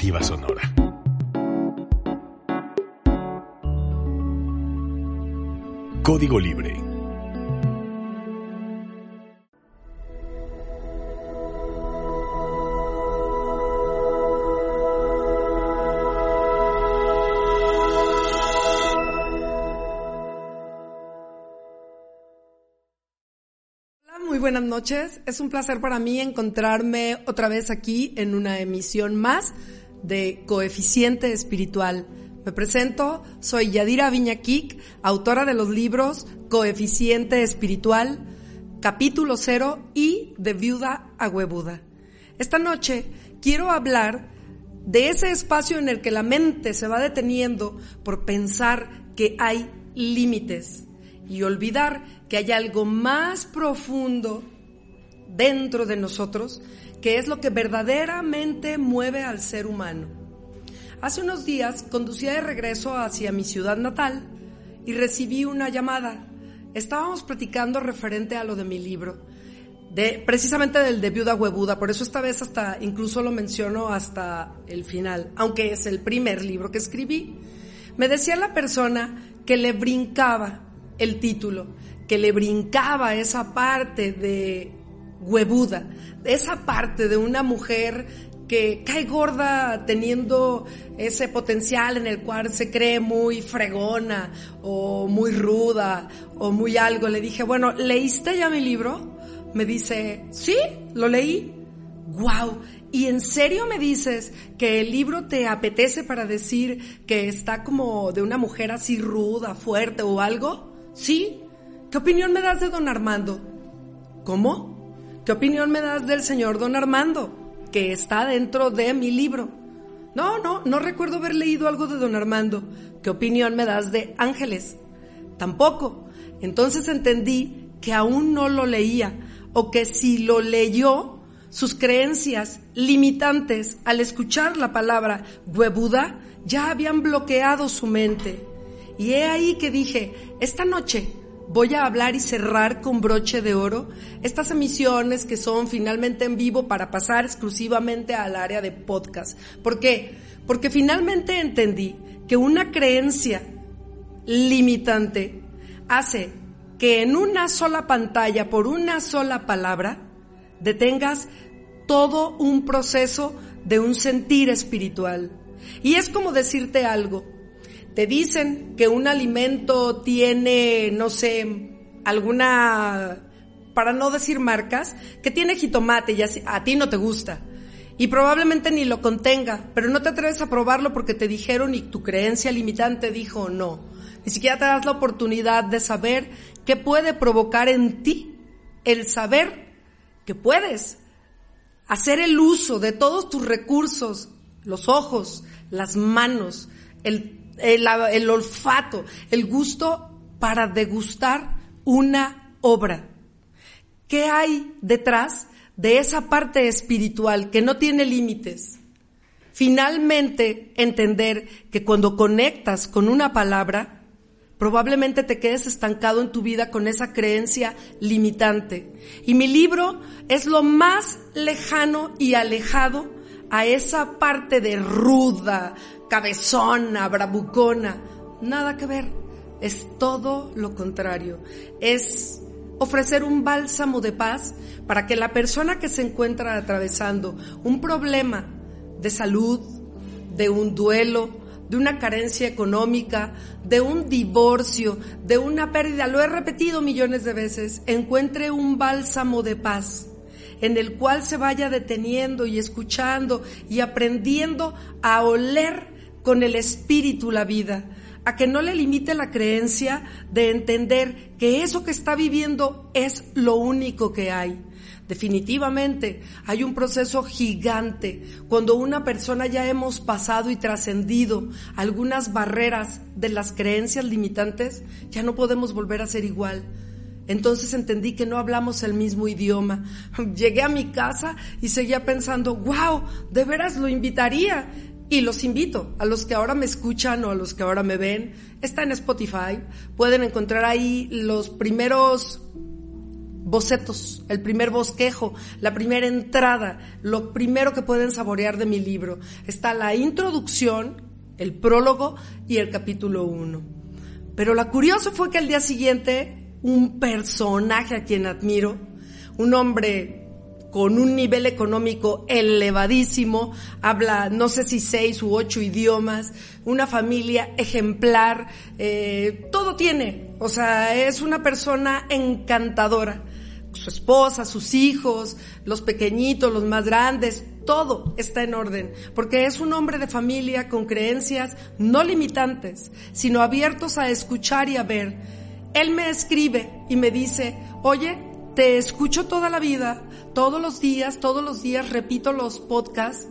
Sonora. Código Libre. Buenas noches. Es un placer para mí encontrarme otra vez aquí en una emisión más de Coeficiente Espiritual. Me presento, soy Yadira Viñaquic, autora de los libros Coeficiente Espiritual, Capítulo Cero y De Viuda a Huevuda. Esta noche quiero hablar de ese espacio en el que la mente se va deteniendo por pensar que hay límites y olvidar que hay algo más profundo dentro de nosotros que es lo que verdaderamente mueve al ser humano. Hace unos días conducía de regreso hacia mi ciudad natal y recibí una llamada. Estábamos platicando referente a lo de mi libro, de, precisamente del de Viuda Huevuda, por eso esta vez hasta, incluso lo menciono hasta el final, aunque es el primer libro que escribí. Me decía la persona que le brincaba el título, que le brincaba esa parte de huevuda, esa parte de una mujer que cae gorda teniendo ese potencial en el cual se cree muy fregona o muy ruda o muy algo. Le dije, bueno, ¿leíste ya mi libro? Me dice, sí, lo leí. ¡Wow! ¿Y en serio me dices que el libro te apetece para decir que está como de una mujer así ruda, fuerte o algo? Sí. ¿Qué opinión me das de don Armando? ¿Cómo? ¿Qué opinión me das del señor don Armando? Que está dentro de mi libro. No, no, no recuerdo haber leído algo de don Armando. ¿Qué opinión me das de Ángeles? Tampoco. Entonces entendí que aún no lo leía o que si lo leyó, sus creencias limitantes al escuchar la palabra huevuda ya habían bloqueado su mente. Y he ahí que dije, esta noche voy a hablar y cerrar con broche de oro estas emisiones que son finalmente en vivo para pasar exclusivamente al área de podcast. ¿Por qué? Porque finalmente entendí que una creencia limitante hace que en una sola pantalla, por una sola palabra, detengas todo un proceso de un sentir espiritual. Y es como decirte algo. Te dicen que un alimento tiene, no sé, alguna, para no decir marcas, que tiene jitomate y a ti no te gusta. Y probablemente ni lo contenga, pero no te atreves a probarlo porque te dijeron y tu creencia limitante dijo no. Ni siquiera te das la oportunidad de saber qué puede provocar en ti el saber que puedes hacer el uso de todos tus recursos, los ojos, las manos, el, el, olfato, el gusto para degustar una obra. ¿Qué hay detrás de esa parte espiritual que no tiene límites? Finalmente, entender que cuando conectas con una palabra, probablemente te quedes estancado en tu vida con esa creencia limitante. Y mi libro es lo más lejano y alejado a esa parte de ruda, cabezona, bravucona. Nada que ver. Es todo lo contrario. Es ofrecer un bálsamo de paz para que la persona que se encuentra atravesando un problema de salud, de un duelo, de una carencia económica, de un divorcio, de una pérdida, lo he repetido millones de veces, encuentre un bálsamo de paz en el cual se vaya deteniendo y escuchando y aprendiendo a oler con el espíritu la vida, a que no le limite la creencia de entender que eso que está viviendo es lo único que hay. Definitivamente hay un proceso gigante cuando una persona ya hemos pasado y trascendido algunas barreras de las creencias limitantes, ya no podemos volver a ser igual. Entonces entendí que no hablamos el mismo idioma. Llegué a mi casa y seguía pensando, wow, de veras lo invitaría. Y los invito a los que ahora me escuchan o a los que ahora me ven. Está en Spotify. Pueden encontrar ahí los primeros bocetos, el primer bosquejo, la primera entrada, lo primero que pueden saborear de mi libro. Está la introducción, el prólogo y el capítulo 1. Pero la curiosa fue que al día siguiente, un personaje a quien admiro, un hombre con un nivel económico elevadísimo, habla no sé si seis u ocho idiomas, una familia ejemplar, eh, todo tiene, o sea, es una persona encantadora su esposa, sus hijos, los pequeñitos, los más grandes, todo está en orden, porque es un hombre de familia con creencias no limitantes, sino abiertos a escuchar y a ver. Él me escribe y me dice, oye, te escucho toda la vida, todos los días, todos los días repito los podcasts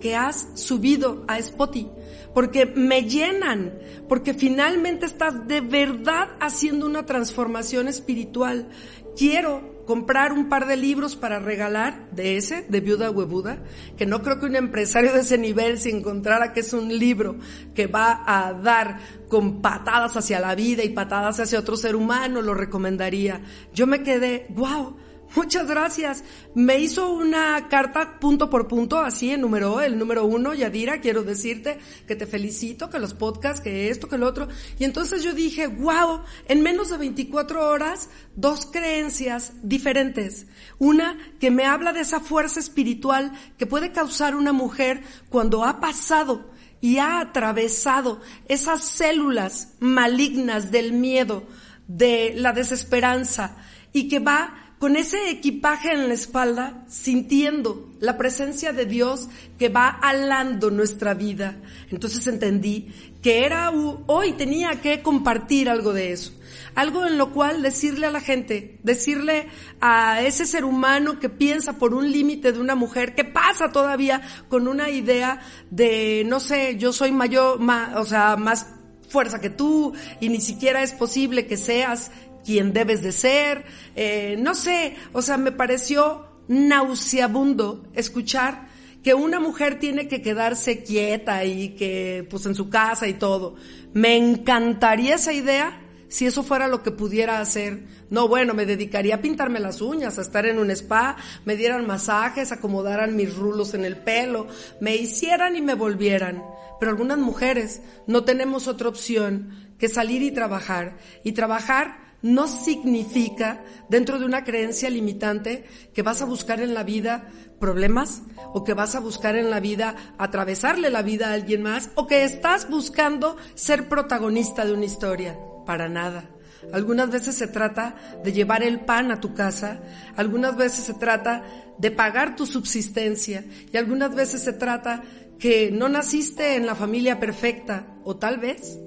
que has subido a Spotify, porque me llenan, porque finalmente estás de verdad haciendo una transformación espiritual. Quiero comprar un par de libros para regalar de ese, de Viuda Huevuda, que no creo que un empresario de ese nivel, si encontrara que es un libro que va a dar con patadas hacia la vida y patadas hacia otro ser humano, lo recomendaría. Yo me quedé, wow, Muchas gracias. Me hizo una carta punto por punto, así enumeró el número uno, Yadira, quiero decirte que te felicito, que los podcasts, que esto, que lo otro. Y entonces yo dije, wow, en menos de 24 horas, dos creencias diferentes. Una que me habla de esa fuerza espiritual que puede causar una mujer cuando ha pasado y ha atravesado esas células malignas del miedo, de la desesperanza, y que va con ese equipaje en la espalda, sintiendo la presencia de Dios que va alando nuestra vida. Entonces entendí que era hoy tenía que compartir algo de eso. Algo en lo cual decirle a la gente, decirle a ese ser humano que piensa por un límite de una mujer, que pasa todavía con una idea de, no sé, yo soy mayor, o sea, más fuerza que tú y ni siquiera es posible que seas quién debes de ser, eh, no sé, o sea, me pareció nauseabundo escuchar que una mujer tiene que quedarse quieta y que pues en su casa y todo. Me encantaría esa idea si eso fuera lo que pudiera hacer. No, bueno, me dedicaría a pintarme las uñas, a estar en un spa, me dieran masajes, acomodaran mis rulos en el pelo, me hicieran y me volvieran. Pero algunas mujeres no tenemos otra opción que salir y trabajar. Y trabajar no significa, dentro de una creencia limitante, que vas a buscar en la vida problemas o que vas a buscar en la vida atravesarle la vida a alguien más o que estás buscando ser protagonista de una historia. Para nada. Algunas veces se trata de llevar el pan a tu casa, algunas veces se trata de pagar tu subsistencia y algunas veces se trata que no naciste en la familia perfecta o tal vez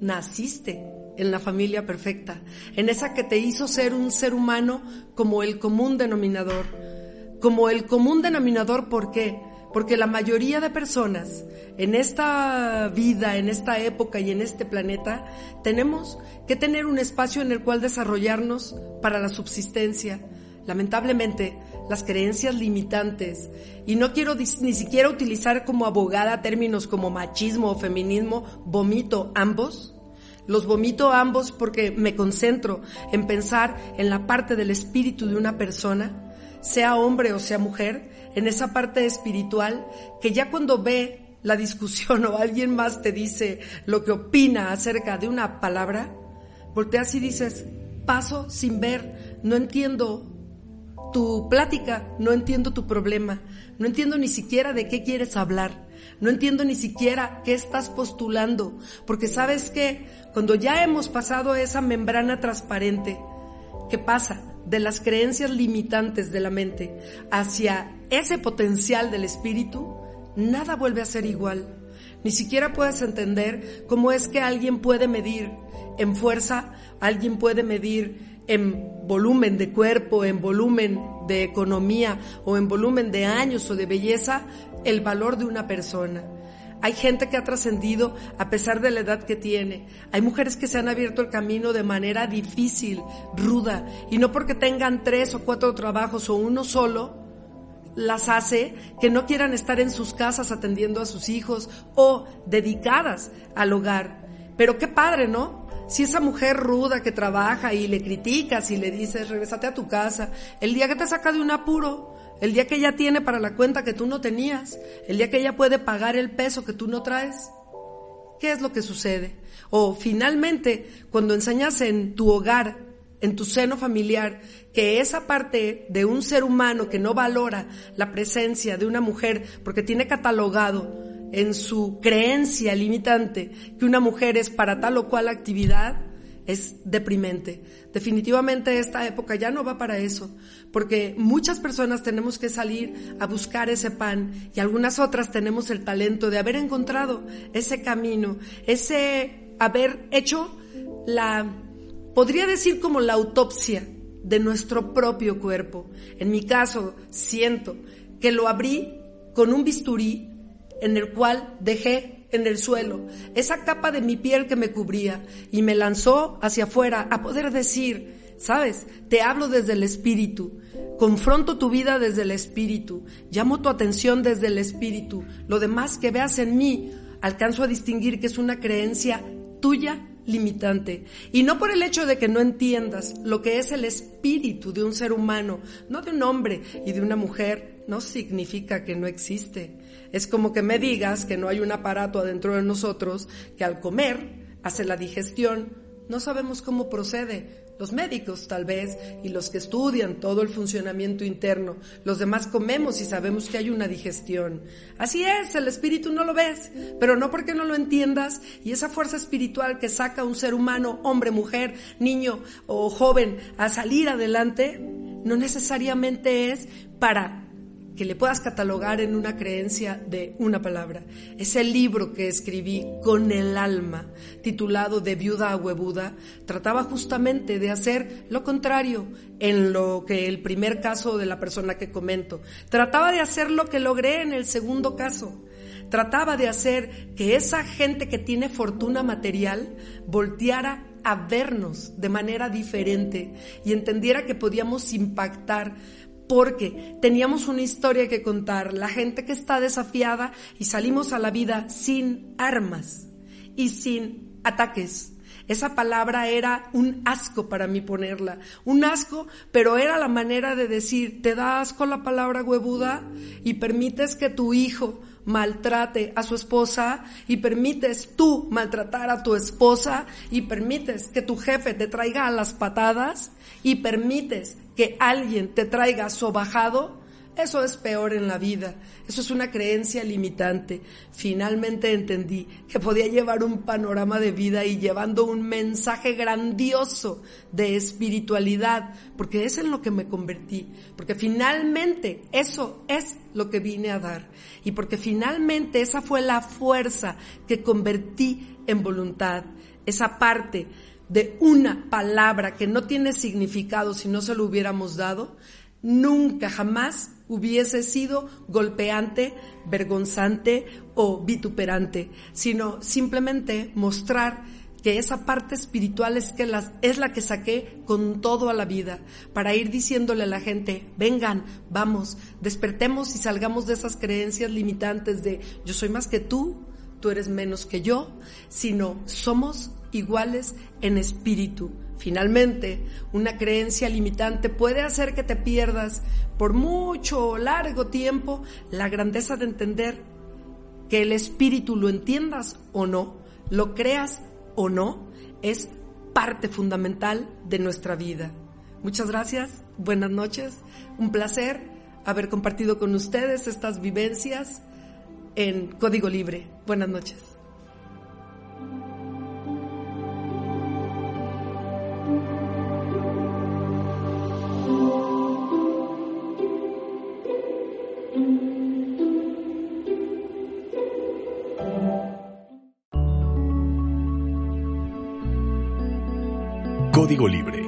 naciste en la familia perfecta, en esa que te hizo ser un ser humano como el común denominador. Como el común denominador, ¿por qué? Porque la mayoría de personas en esta vida, en esta época y en este planeta, tenemos que tener un espacio en el cual desarrollarnos para la subsistencia. Lamentablemente, las creencias limitantes, y no quiero ni siquiera utilizar como abogada términos como machismo o feminismo, vomito ambos, los vomito ambos porque me concentro en pensar en la parte del espíritu de una persona, sea hombre o sea mujer, en esa parte espiritual que ya cuando ve la discusión o alguien más te dice lo que opina acerca de una palabra, volteas y dices, paso sin ver, no entiendo tu plática, no entiendo tu problema, no entiendo ni siquiera de qué quieres hablar. No entiendo ni siquiera qué estás postulando, porque sabes que cuando ya hemos pasado esa membrana transparente, ¿qué pasa? De las creencias limitantes de la mente hacia ese potencial del espíritu, nada vuelve a ser igual. Ni siquiera puedes entender cómo es que alguien puede medir en fuerza, alguien puede medir en volumen de cuerpo, en volumen de economía o en volumen de años o de belleza el valor de una persona. Hay gente que ha trascendido a pesar de la edad que tiene. Hay mujeres que se han abierto el camino de manera difícil, ruda, y no porque tengan tres o cuatro trabajos o uno solo, las hace que no quieran estar en sus casas atendiendo a sus hijos o dedicadas al hogar. Pero qué padre, ¿no? Si esa mujer ruda que trabaja y le criticas y le dices, regresate a tu casa, el día que te saca de un apuro, el día que ella tiene para la cuenta que tú no tenías, el día que ella puede pagar el peso que tú no traes. ¿Qué es lo que sucede? O finalmente, cuando enseñas en tu hogar, en tu seno familiar, que esa parte de un ser humano que no valora la presencia de una mujer porque tiene catalogado en su creencia limitante que una mujer es para tal o cual actividad, es deprimente. Definitivamente esta época ya no va para eso, porque muchas personas tenemos que salir a buscar ese pan y algunas otras tenemos el talento de haber encontrado ese camino, ese haber hecho la, podría decir como la autopsia de nuestro propio cuerpo. En mi caso, siento que lo abrí con un bisturí en el cual dejé en el suelo, esa capa de mi piel que me cubría y me lanzó hacia afuera a poder decir, sabes, te hablo desde el espíritu, confronto tu vida desde el espíritu, llamo tu atención desde el espíritu, lo demás que veas en mí, alcanzo a distinguir que es una creencia tuya limitante. Y no por el hecho de que no entiendas lo que es el espíritu de un ser humano, no de un hombre y de una mujer, no significa que no existe. Es como que me digas que no hay un aparato adentro de nosotros que al comer hace la digestión. No sabemos cómo procede. Los médicos tal vez y los que estudian todo el funcionamiento interno. Los demás comemos y sabemos que hay una digestión. Así es, el espíritu no lo ves, pero no porque no lo entiendas y esa fuerza espiritual que saca a un ser humano, hombre, mujer, niño o joven a salir adelante, no necesariamente es para que le puedas catalogar en una creencia de una palabra. Es el libro que escribí con el alma, titulado De viuda a huevuda, trataba justamente de hacer lo contrario en lo que el primer caso de la persona que comento. Trataba de hacer lo que logré en el segundo caso. Trataba de hacer que esa gente que tiene fortuna material volteara a vernos de manera diferente y entendiera que podíamos impactar porque teníamos una historia que contar, la gente que está desafiada y salimos a la vida sin armas y sin ataques. Esa palabra era un asco para mí ponerla, un asco, pero era la manera de decir, te da asco la palabra huevuda y permites que tu hijo maltrate a su esposa y permites tú maltratar a tu esposa y permites que tu jefe te traiga a las patadas y permites que alguien te traiga sobajado, eso es peor en la vida, eso es una creencia limitante. Finalmente entendí que podía llevar un panorama de vida y llevando un mensaje grandioso de espiritualidad, porque es en lo que me convertí, porque finalmente eso es lo que vine a dar y porque finalmente esa fue la fuerza que convertí en voluntad, esa parte de una palabra que no tiene significado si no se lo hubiéramos dado, nunca jamás hubiese sido golpeante, vergonzante o vituperante, sino simplemente mostrar que esa parte espiritual es, la que saqué con todo a la vida, para ir diciéndole a la gente, vengan, vamos, despertemos y salgamos de esas creencias limitantes de yo soy más que tú, tú eres menos que yo, sino somos iguales en espíritu. Finalmente, una creencia limitante puede hacer que te pierdas por mucho o largo tiempo la grandeza de entender que el espíritu lo entiendas o no, lo creas o no, es parte fundamental de nuestra vida. Muchas gracias, buenas noches, un placer haber compartido con ustedes estas vivencias en Código Libre. Buenas noches. Código Libre